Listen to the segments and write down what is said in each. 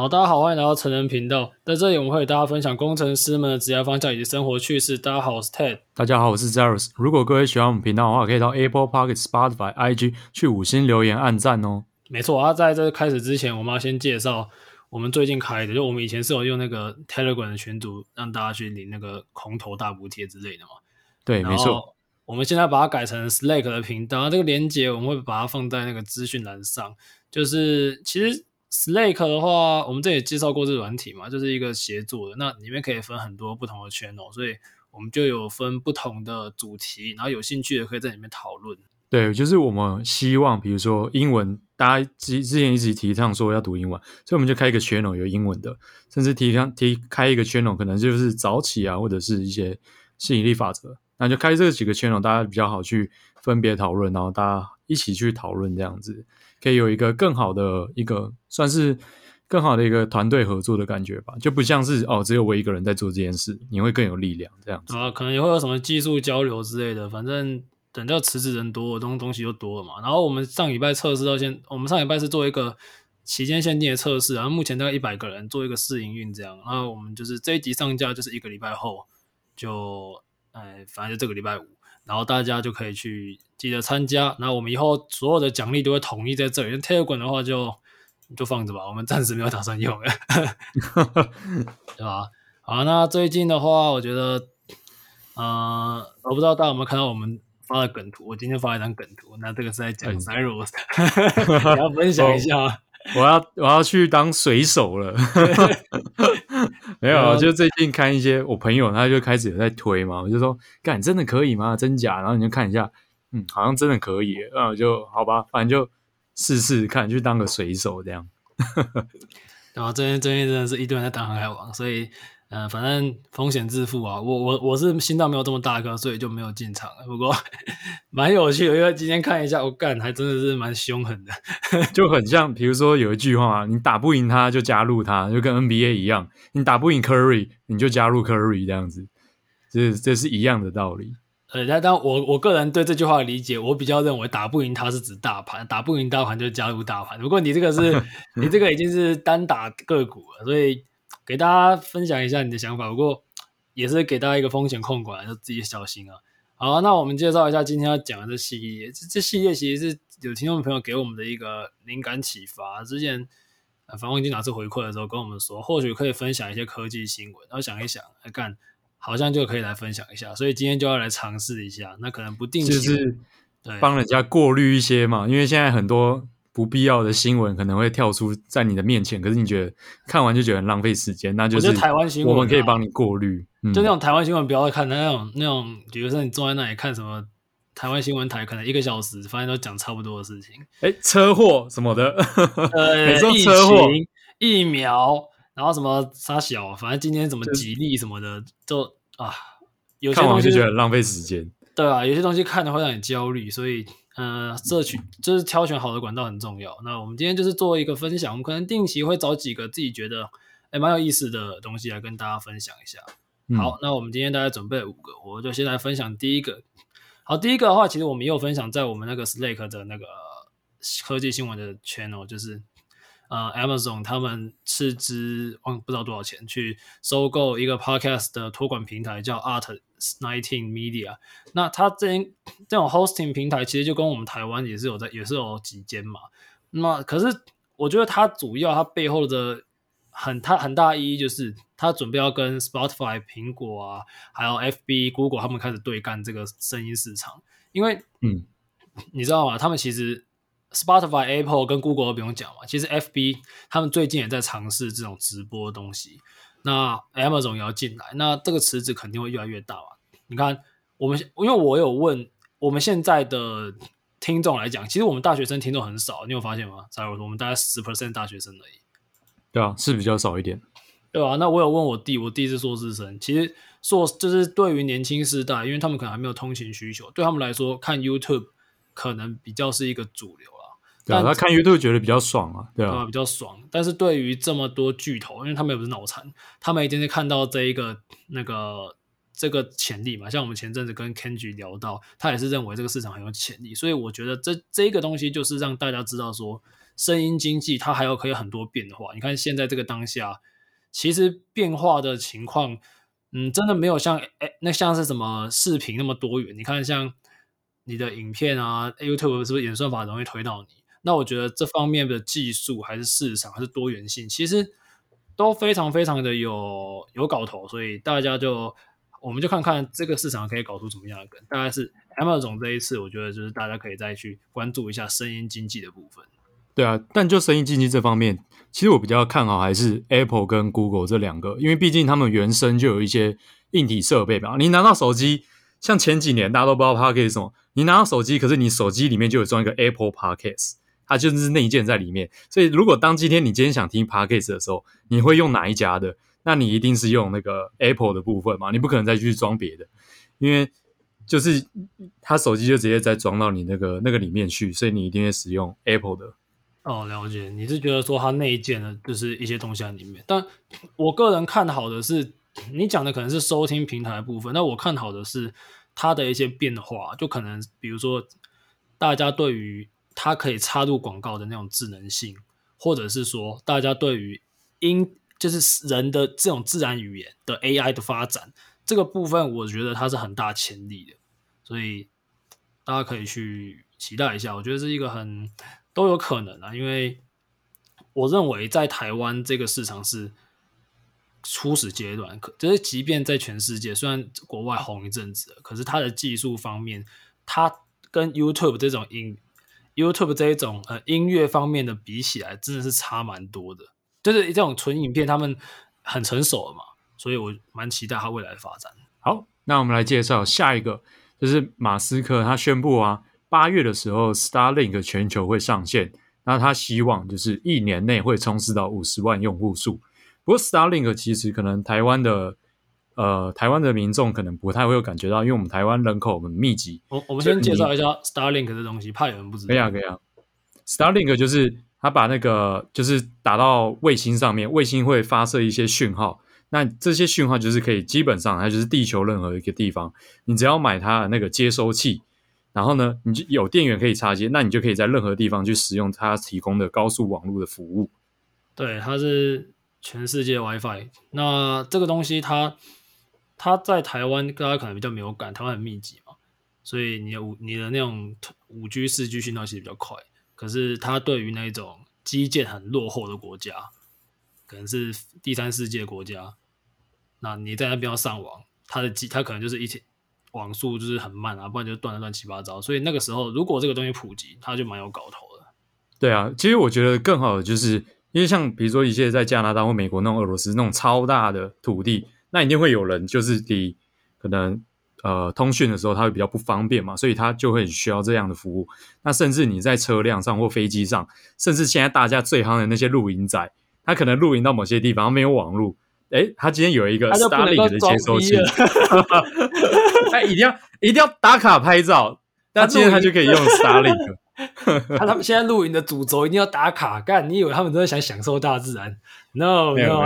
好，大家好，欢迎来到成人频道。在这里，我们会与大家分享工程师们的职业方向以及生活趣事。大家好，我是 Ted。大家好，我是 Zeros。如果各位喜欢我们频道的话，可以到 Apple Podcast、Spotify、IG 去五星留言、按赞哦。没错，啊，在这开始之前，我们要先介绍我们最近开的，就我们以前是有用那个 Telegram 的群组，让大家去领那个空投大补贴之类的嘛。对，没错。我们现在把它改成 Slack 的频道，这个连接我们会把它放在那个资讯栏上。就是其实。Slack 的话，我们这里介绍过这软体嘛，就是一个协作的，那里面可以分很多不同的 channel，所以我们就有分不同的主题，然后有兴趣的可以在里面讨论。对，就是我们希望，比如说英文，大家之之前一直提倡说要读英文，所以我们就开一个 channel 有英文的，甚至提倡提开一个 channel，可能就是早起啊，或者是一些吸引力法则，那就开这几个 channel，大家比较好去分别讨论，然后大家一起去讨论这样子。可以有一个更好的一个，算是更好的一个团队合作的感觉吧，就不像是哦，只有我一个人在做这件事，你会更有力量这样子啊，可能也会有什么技术交流之类的，反正等到辞职人多，东东西就多了嘛。然后我们上礼拜测试到现，我们上礼拜是做一个期间限定的测试，然后目前大概一百个人做一个试营运这样，然后我们就是这一集上架就是一个礼拜后，就哎，反正就这个礼拜五。然后大家就可以去记得参加，那我们以后所有的奖励都会统一在这里。那 Telegram 的话就就放着吧，我们暂时没有打算用，对吧？好，那最近的话，我觉得，呃，我不知道大家有没有看到我们发的梗图，我今天发了一张梗图，那这个是在讲 Zeros，你要分享一下。我要我要去当水手了，没有，就最近看一些我朋友，他就开始有在推嘛，我就说，干真的可以吗？真假？然后你就看一下，嗯，好像真的可以，那我就好吧，反正就试试看，去当个水手这样。然后最近最近真的是一堆人在打航海王，所以。嗯、呃，反正风险自负啊，我我我是心脏没有这么大颗，所以就没有进场。不过蛮有趣的，因为今天看一下，我、哦、干还真的是蛮凶狠的，就很像，比如说有一句话，你打不赢他就加入他，就跟 NBA 一样，你打不赢 Curry 你就加入 Curry 这样子，这这是一样的道理。呃，但但我我个人对这句话的理解，我比较认为打不赢他是指大盘，打不赢大盘就加入大盘。不过你这个是，你这个已经是单打个股了，所以。给大家分享一下你的想法，不过也是给大家一个风险控管，就自己小心啊。好，那我们介绍一下今天要讲的这系列。这这系列其实是有听众朋友给我们的一个灵感启发。之前反正忘记哪次回馈的时候跟我们说，或许可以分享一些科技新闻。然后想一想，来干好像就可以来分享一下，所以今天就要来尝试一下。那可能不定期就是帮人家过滤一些嘛，因为现在很多。不必要的新闻可能会跳出在你的面前，可是你觉得看完就觉得很浪费时间，那就是台湾新闻，我们可以帮你过滤。就那种台湾新闻不要看，那种那种，比如说你坐在那里看什么台湾新闻台，可能一个小时，发现都讲差不多的事情。哎，车祸什么的，呃，疫情、疫苗，然后什么杀小，反正今天什么吉利什么的，就啊，有些看完就觉得很浪费时间。对啊，有些东西看的会让你焦虑，所以。呃，摄取就是挑选好的管道很重要。那我们今天就是做一个分享，我们可能定期会找几个自己觉得哎蛮有意思的东西来跟大家分享一下。嗯、好，那我们今天大概准备了五个，我就先来分享第一个。好，第一个的话，其实我们也有分享在我们那个 Slack 的那个科技新闻的 channel，就是。呃，Amazon 他们斥资忘不知道多少钱去收购一个 Podcast 的托管平台，叫 Art Nineteen Media。那它这这种 hosting 平台其实就跟我们台湾也是有在，也是有几间嘛。那可是我觉得它主要它背后的很它很大意义就是它准备要跟 Spotify、苹果啊，还有 FB、Google 他们开始对干这个声音市场，因为嗯，你知道吗？他们其实。Spotify、Apple 跟 Google 都不用讲嘛，其实 FB 他们最近也在尝试这种直播的东西。那 Amazon 也要进来，那这个池子肯定会越来越大嘛。你看，我们因为我有问我们现在的听众来讲，其实我们大学生听众很少，你有发现吗？假如说我们大概十 percent 大学生而已。对啊，是比较少一点，对、啊？那我有问我弟，我弟是硕士生，其实硕就是对于年轻世代，因为他们可能还没有通勤需求，对他们来说看 YouTube 可能比较是一个主流。对啊，他看 YouTube 觉得比较爽啊，对啊，对啊，比较爽。但是对于这么多巨头，因为他们也不是脑残，他们一定是看到这一个那个这个潜力嘛。像我们前阵子跟 Kenji 聊到，他也是认为这个市场很有潜力。所以我觉得这这一个东西就是让大家知道说，声音经济它还有可以很多变化。你看现在这个当下，其实变化的情况，嗯，真的没有像哎那像是什么视频那么多元。你看像你的影片啊，YouTube 是不是演算法容易推到你？那我觉得这方面的技术还是市场还是多元性，其实都非常非常的有有搞头。所以大家就。我们就看看这个市场可以搞出什么样的梗，大概是 Amazon 这一次，我觉得就是大家可以再去关注一下声音经济的部分。对啊，但就声音经济这方面，其实我比较看好还是 Apple 跟 Google 这两个，因为毕竟他们原生就有一些硬体设备嘛。你拿到手机，像前几年大家都不知道 Podcast 什么，你拿到手机，可是你手机里面就有装一个 Apple Podcast，它就是内建在里面。所以如果当今天你今天想听 Podcast 的时候，你会用哪一家的？那你一定是用那个 Apple 的部分嘛？你不可能再去装别的，因为就是他手机就直接再装到你那个那个里面去，所以你一定会使用 Apple 的。哦，了解。你是觉得说它内建的就是一些东西在里面？但我个人看好的是，你讲的可能是收听平台部分，那我看好的是它的一些变化，就可能比如说大家对于它可以插入广告的那种智能性，或者是说大家对于音。就是人的这种自然语言的 AI 的发展，这个部分我觉得它是很大潜力的，所以大家可以去期待一下。我觉得是一个很都有可能啊，因为我认为在台湾这个市场是初始阶段，可就是即便在全世界，虽然国外红一阵子，可是它的技术方面，它跟 YouTube 这种音 YouTube 这一种呃音乐方面的比起来，真的是差蛮多的。就是这种纯影片，他们很成熟了嘛，所以我蛮期待它未来的发展。好，那我们来介绍下一个，就是马斯克他宣布啊，八月的时候，Starlink 全球会上线，那他希望就是一年内会冲刺到五十万用户数。不过 Starlink 其实可能台湾的呃台湾的民众可能不太会有感觉到，因为我们台湾人口很密集。我我们先介绍一下 Starlink 的东西，怕有人不知道。可以啊，可以啊。Starlink 就是。他把那个就是打到卫星上面，卫星会发射一些讯号，那这些讯号就是可以基本上它就是地球任何一个地方，你只要买它的那个接收器，然后呢，你就有电源可以插接，那你就可以在任何地方去使用它提供的高速网络的服务。对，它是全世界 WiFi。那这个东西它它在台湾大家可能比较没有感，台湾很密集嘛，所以你的五你的那种五 G 四 G 讯号其实比较快。可是它对于那种基建很落后的国家，可能是第三世界国家，那你在那边要上网，它的基它可能就是一天网速就是很慢啊，不然就断的乱七八糟。所以那个时候，如果这个东西普及，它就蛮有搞头的。对啊，其实我觉得更好的就是，因为像比如说一些在加拿大或美国那种俄罗斯那种超大的土地，那一定会有人就是你可能。呃，通讯的时候他会比较不方便嘛，所以他就会需要这样的服务。那甚至你在车辆上或飞机上，甚至现在大家最夯的那些露营仔，他可能露营到某些地方没有网络，诶，他今天有一个 Starlink 的接收器，他 一定要一定要打卡拍照，那今天他就可以用 Starlink。他他们现在露营的主轴一定要打卡，干，你以为他们真的想享受大自然？No No。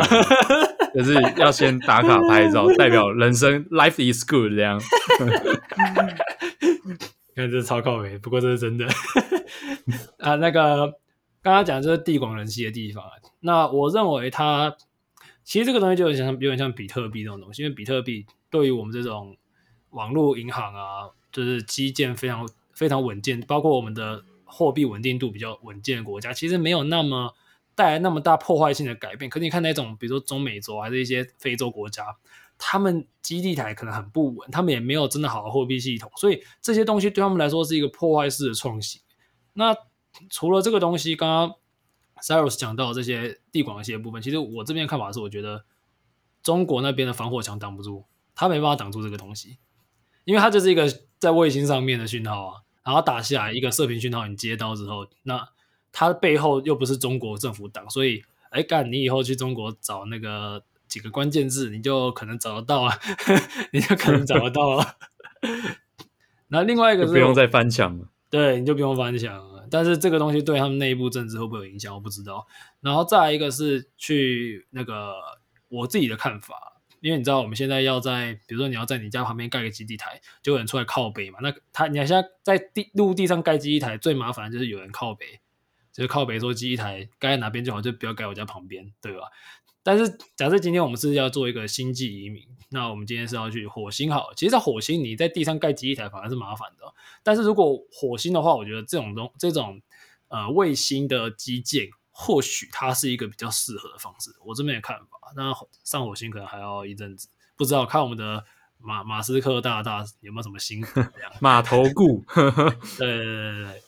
就是要先打卡拍照，代表人生 life is good 这样。看这是超靠北，不过这是真的。啊，那个刚刚讲的就是地广人稀的地方。那我认为它其实这个东西就有点像，有点像比特币这种东西，因为比特币对于我们这种网络银行啊，就是基建非常非常稳健，包括我们的货币稳定度比较稳健的国家，其实没有那么。带来那么大破坏性的改变，可是你看那种，比如说中美洲还是一些非洲国家，他们基地台可能很不稳，他们也没有真的好的货币系统，所以这些东西对他们来说是一个破坏式的创新。那除了这个东西，刚刚 Cyrus 讲到这些地广一些部分，其实我这边看法是，我觉得中国那边的防火墙挡不住，他没办法挡住这个东西，因为它就是一个在卫星上面的讯号啊，然后打下来一个射频讯号，你接到之后，那。它背后又不是中国政府党，所以，哎干，你以后去中国找那个几个关键字，你就可能找得到啊，你就可能找得到啊。那另外一个是不用再翻墙了，对，你就不用翻墙了。但是这个东西对他们内部政治会不会有影响，我不知道。然后再来一个是去那个我自己的看法，因为你知道我们现在要在，比如说你要在你家旁边盖个基地台，就有人出来靠北嘛。那他你现在在地陆地上盖基地台，最麻烦的就是有人靠北。就是靠北说机一台，该在哪边就好，就不要改我家旁边，对吧？但是假设今天我们是要做一个星际移民，那我们今天是要去火星好，其实，在火星你在地上盖机一台反而是麻烦的。但是如果火星的话，我觉得这种东这种呃卫星的基建，或许它是一个比较适合的方式。我这边的看法，那上火星可能还要一阵子，不知道看我们的马马斯克大大有没有什么新这样 马头顾，对对对对对。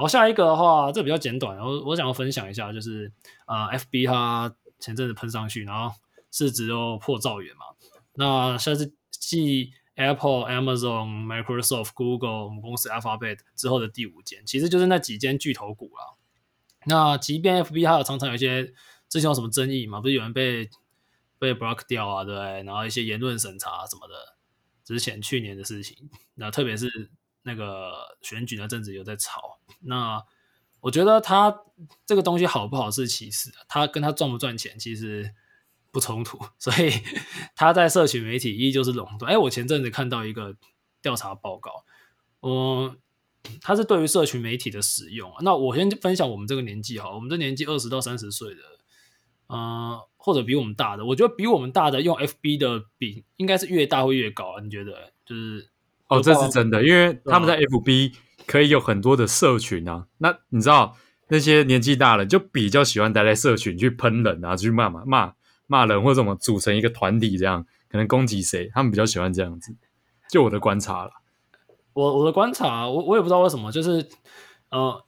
好，下一个的话，这比较简短，我我想要分享一下，就是呃，FB 它。前阵子喷上去，然后市值又破兆元嘛。那现在是继 Apple、Amazon、Microsoft、Google 我们公司 Alphabet 之后的第五间，其实就是那几间巨头股了。那即便 FB 它有常常有一些之前有什么争议嘛，不是有人被被 block 掉啊，对，然后一些言论审查什么的，之前去年的事情。那特别是那个选举那阵子有在吵，那。我觉得他这个东西好不好是其次，他跟他赚不赚钱其实不冲突，所以他在社群媒体依旧是垄断。哎，我前阵子看到一个调查报告，嗯，他是对于社群媒体的使用。那我先分享我们这个年纪哈，我们这年纪二十到三十岁的，嗯，或者比我们大的，我觉得比我们大的用 FB 的比应该是越大会越高，你觉得？就是哦，这是真的，因为他们在 FB。可以有很多的社群啊，那你知道那些年纪大了就比较喜欢待在社群去喷人啊，去骂骂骂骂人或者怎么组成一个团体这样，可能攻击谁，他们比较喜欢这样子。就我的观察了，我我的观察，我我也不知道为什么，就是呃，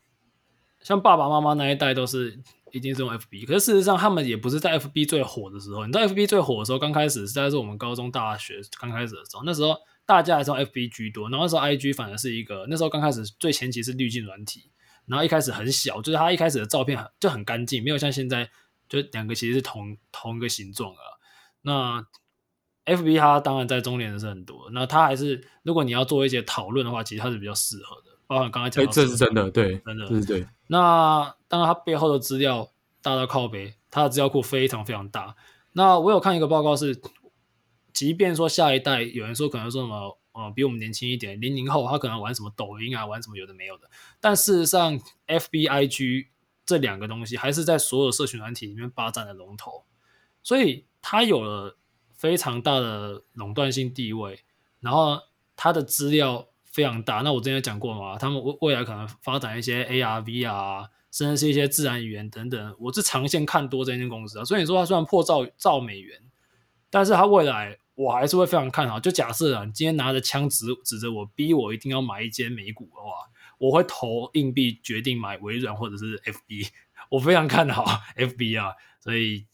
像爸爸妈妈那一代都是一定是用 FB，可是事实上他们也不是在 FB 最火的时候。你知道 FB 最火的时候，刚开始是在是我们高中大学刚开始的时候，那时候。大家还是用 FB 居多，然后那时候 IG 反而是一个那时候刚开始最前期是滤镜软体，然后一开始很小，就是它一开始的照片很就很干净，没有像现在就两个其实是同同一个形状啊。那 FB 它当然在中年的是很多，那它还是如果你要做一些讨论的话，其实它是比较适合的。包括刚才讲的，这是真的，对，真的，这是对。那当然它背后的资料大到靠背，它的资料库非常非常大。那我有看一个报告是。即便说下一代有人说可能说什么，呃，比我们年轻一点，零零后他可能玩什么抖音啊，玩什么有的没有的，但事实上，FB、IG 这两个东西还是在所有社群软体里面霸占的龙头，所以它有了非常大的垄断性地位，然后它的资料非常大。那我之前讲过嘛，他们未未来可能发展一些 A R V 啊甚至是一些自然语言等等，我是长线看多这间公司啊。所以你说它虽然破兆兆美元，但是它未来。我还是会非常看好。就假设啊，你今天拿着枪指指着我，逼我一定要买一间美股的话，我会投硬币决定买微软或者是 FB。我非常看好 FB 啊，所以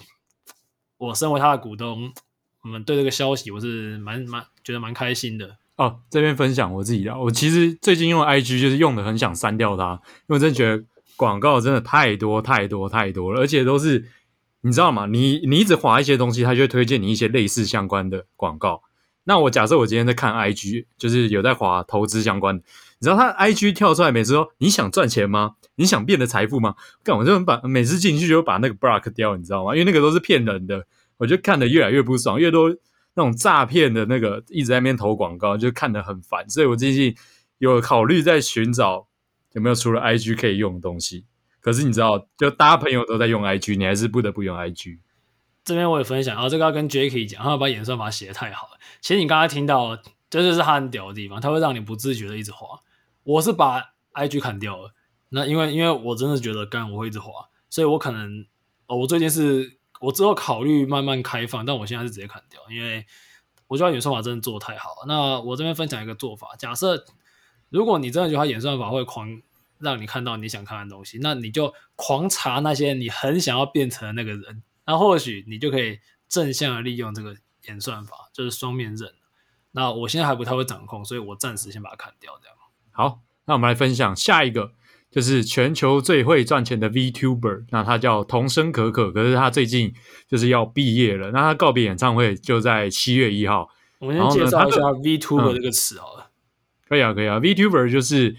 我身为他的股东，我们对这个消息我是蛮蛮觉得蛮开心的。哦，这边分享我自己的，我其实最近用 IG 就是用的很想删掉它，因为我真的觉得广告真的太多太多太多了，而且都是。你知道吗？你你一直滑一些东西，它就会推荐你一些类似相关的广告。那我假设我今天在看 IG，就是有在滑投资相关的。你知道他 IG 跳出来，每次说你想赚钱吗？你想变得财富吗？干，我就把每次进去就把那个 block 掉，你知道吗？因为那个都是骗人的，我就看得越来越不爽，越多那种诈骗的那个一直在那边投广告，就看得很烦。所以我最近有考虑在寻找有没有除了 IG 可以用的东西。可是你知道，就大家朋友都在用 IG，你还是不得不用 IG。这边我也分享啊，这个要跟 Jacky 讲，他把演算法写的太好了。其实你刚才听到，这就是他很屌的地方，他会让你不自觉的一直滑。我是把 IG 砍掉了，那因为因为我真的觉得干我会一直滑，所以我可能哦，我最近是我之后考虑慢慢开放，但我现在是直接砍掉，因为我觉得演算法真的做的太好了。那我这边分享一个做法，假设如果你真的觉得他演算法会狂。让你看到你想看的东西，那你就狂查那些你很想要变成的那个人，那或许你就可以正向的利用这个演算法，就是双面刃。那我现在还不太会掌控，所以我暂时先把它砍掉。这样。好，那我们来分享下一个，就是全球最会赚钱的 VTuber，那他叫童声可可，可是他最近就是要毕业了，那他告别演唱会就在七月一号。我们先介绍一下 VTuber 这个词好了。嗯，可以啊，可以啊，VTuber 就是。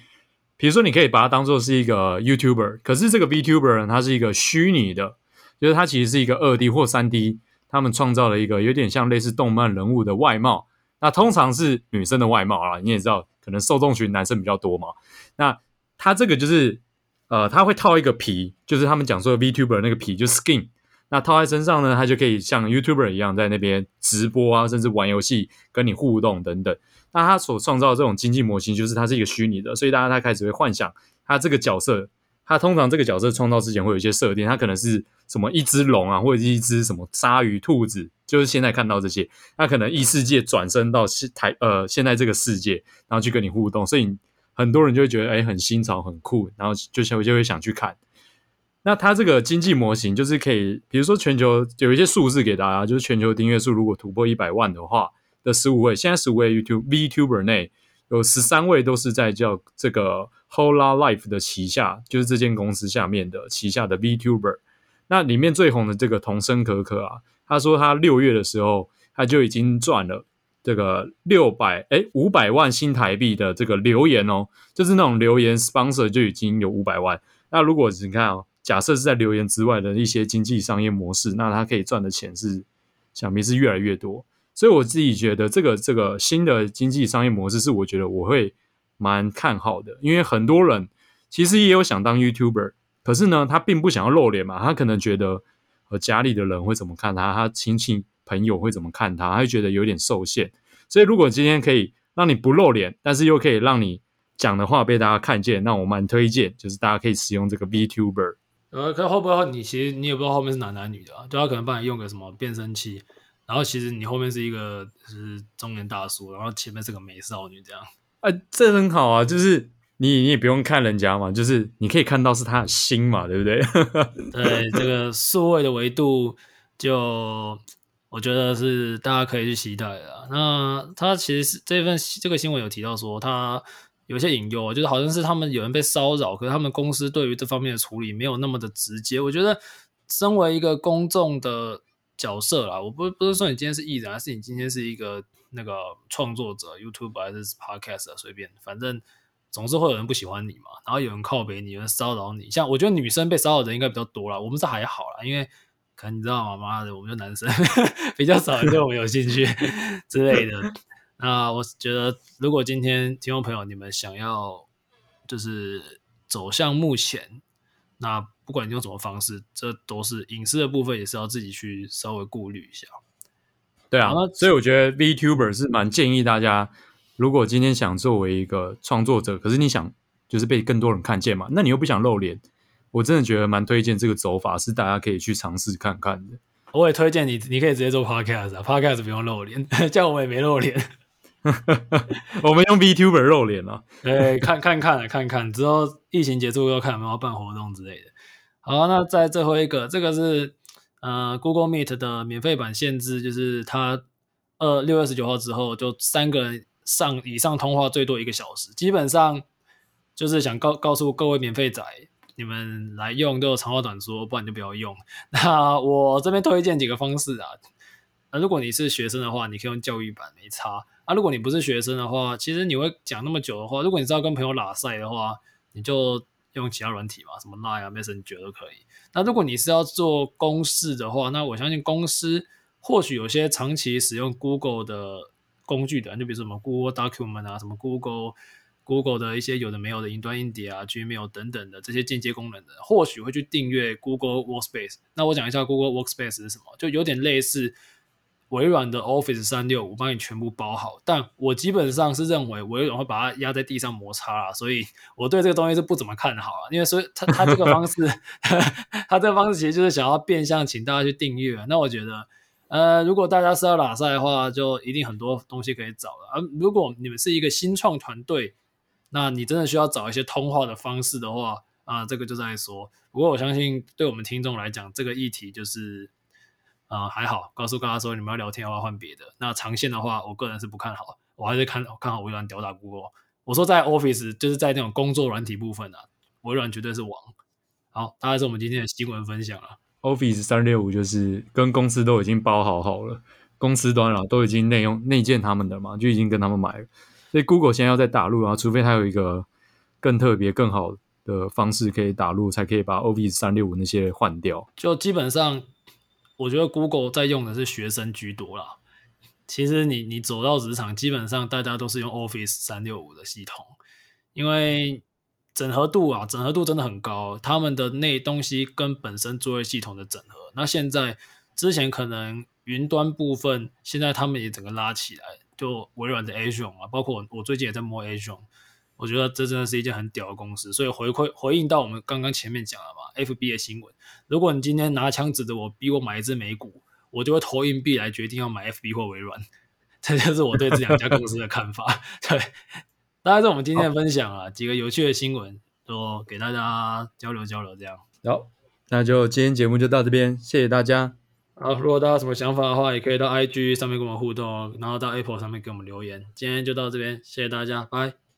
比如说，你可以把它当做是一个 YouTuber，可是这个 VTuber 呢，它是一个虚拟的，就是它其实是一个二 D 或三 D，他们创造了一个有点像类似动漫人物的外貌。那通常是女生的外貌啊，你也知道，可能受众群男生比较多嘛。那它这个就是呃，它会套一个皮，就是他们讲说 VTuber 那个皮，就 skin。那套在身上呢，它就可以像 YouTuber 一样在那边直播啊，甚至玩游戏、跟你互动等等。那他所创造的这种经济模型，就是它是一个虚拟的，所以大家他开始会幻想他这个角色。他通常这个角色创造之前会有一些设定，他可能是什么一只龙啊，或者是一只什么鲨鱼、兔子，就是现在看到这些。他可能异世界转生到现台呃现在这个世界，然后去跟你互动，所以很多人就会觉得哎很新潮很酷，然后就就就会想去看。那他这个经济模型就是可以，比如说全球有一些数字给大家，就是全球订阅数如果突破一百万的话的十五位，现在十五位 YouTube VTuber 内有十三位都是在叫这个。Hola Life 的旗下就是这间公司下面的旗下的 VTuber，那里面最红的这个童声可可啊，他说他六月的时候他就已经赚了这个六百哎五百万新台币的这个留言哦，就是那种留言 sponsor 就已经有五百万。那如果你看哦，假设是在留言之外的一些经济商业模式，那他可以赚的钱是想必是越来越多。所以我自己觉得这个这个新的经济商业模式是我觉得我会。蛮看好的，因为很多人其实也有想当 YouTuber，可是呢，他并不想要露脸嘛，他可能觉得呃家里的人会怎么看他，他亲戚朋友会怎么看他，他会觉得有点受限。所以如果今天可以让你不露脸，但是又可以让你讲的话被大家看见，那我蛮推荐，就是大家可以使用这个 VTuber。呃，可会不会你其实你也不知道后面是男男女的啊，就他可能帮你用个什么变声器，然后其实你后面是一个就是中年大叔，然后前面是个美少女这样。啊，这很好啊，就是你你也不用看人家嘛，就是你可以看到是他的心嘛，对不对？对，这个数位的维度，就我觉得是大家可以去期待的。那他其实是这份这个新闻有提到说，他有些隐忧，就是好像是他们有人被骚扰，可是他们公司对于这方面的处理没有那么的直接。我觉得，身为一个公众的角色啦，我不不是说你今天是艺人，而是你今天是一个。那个创作者，YouTube 还是 Podcast 啊，随便，反正总是会有人不喜欢你嘛，然后有人靠北你，有人骚扰你。像我觉得女生被骚扰的人应该比较多啦，我们是还好啦，因为可能你知道吗？妈的，我们就男生 比较少人对我们有兴趣 之类的。那我觉得，如果今天听众朋友你们想要就是走向目前，那不管你用什么方式，这都是隐私的部分，也是要自己去稍微顾虑一下。对啊，所以我觉得 VTuber 是蛮建议大家，如果今天想作为一个创作者，可是你想就是被更多人看见嘛，那你又不想露脸，我真的觉得蛮推荐这个走法，是大家可以去尝试看看的。我也推荐你，你可以直接做 Podcast 啊，Podcast 不用露脸，叫我也没露脸，我们用 VTuber 露脸哦。哎，看看看看看，之后疫情结束又看有没有办活动之类的。好，那再最后一个，这个是。呃，Google Meet 的免费版限制就是它，呃，六月十九号之后就三个人上以上通话最多一个小时，基本上就是想告告诉各位免费仔，你们来用都有长话短说，不然就不要用。那我这边推荐几个方式啊，那如果你是学生的话，你可以用教育版没差啊。如果你不是学生的话，其实你会讲那么久的话，如果你知道跟朋友拉赛的话，你就。用其他软体嘛，什么 Line 啊、Messenger 都可以。那如果你是要做公事的话，那我相信公司或许有些长期使用 Google 的工具的，就比如什么 Google Document 啊，什么 Google Google 的一些有的没有的云端硬碟啊、Gmail 等等的这些间接功能的，或许会去订阅 Google Workspace。那我讲一下 Google Workspace 是什么，就有点类似。微软的 Office 三六五帮你全部包好，但我基本上是认为微软会把它压在地上摩擦啦，所以我对这个东西是不怎么看好啊。因为所以他他这个方式，他这个方式其实就是想要变相请大家去订阅。那我觉得，呃，如果大家是要拉赛的话，就一定很多东西可以找了。而如果你们是一个新创团队，那你真的需要找一些通话的方式的话，啊，这个就在说。不过我相信，对我们听众来讲，这个议题就是。啊、呃，还好，告诉大家说你们要聊天的话换别的。那长线的话，我个人是不看好，我还是看看好微软吊打 Google。我说在 Office 就是在那种工作软体部分啊，微软绝对是王。好，大概是我们今天的新闻分享了。Office 三六五就是跟公司都已经包好好了，公司端了都已经内用内建他们的嘛，就已经跟他们买了。所以 Google 现在要在打入啊，除非它有一个更特别、更好的方式可以打入，才可以把 Office 三六五那些换掉。就基本上。我觉得 Google 在用的是学生居多啦。其实你你走到职场，基本上大家都是用 Office 三六五的系统，因为整合度啊，整合度真的很高，他们的那东西跟本身作业系统的整合。那现在之前可能云端部分，现在他们也整个拉起来，就微软的 Azure 啊，包括我最近也在摸 Azure，我觉得这真的是一件很屌的公司。所以回馈回应到我们刚刚前面讲了嘛，FB 的新闻，如果你今天拿枪指着我，逼我买一只美股，我就会投硬币来决定要买 FB 或微软。这就是我对这两家公司的看法。对。大概是我们今天的分享啊，几个有趣的新闻都给大家交流交流，这样。好，那就今天节目就到这边，谢谢大家。好，如果大家有什么想法的话，也可以到 IG 上面跟我们互动，然后到 Apple 上面给我们留言。今天就到这边，谢谢大家，拜。